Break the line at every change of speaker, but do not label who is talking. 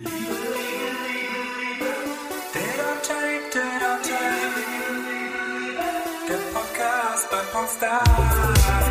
The Podcast by Popstars.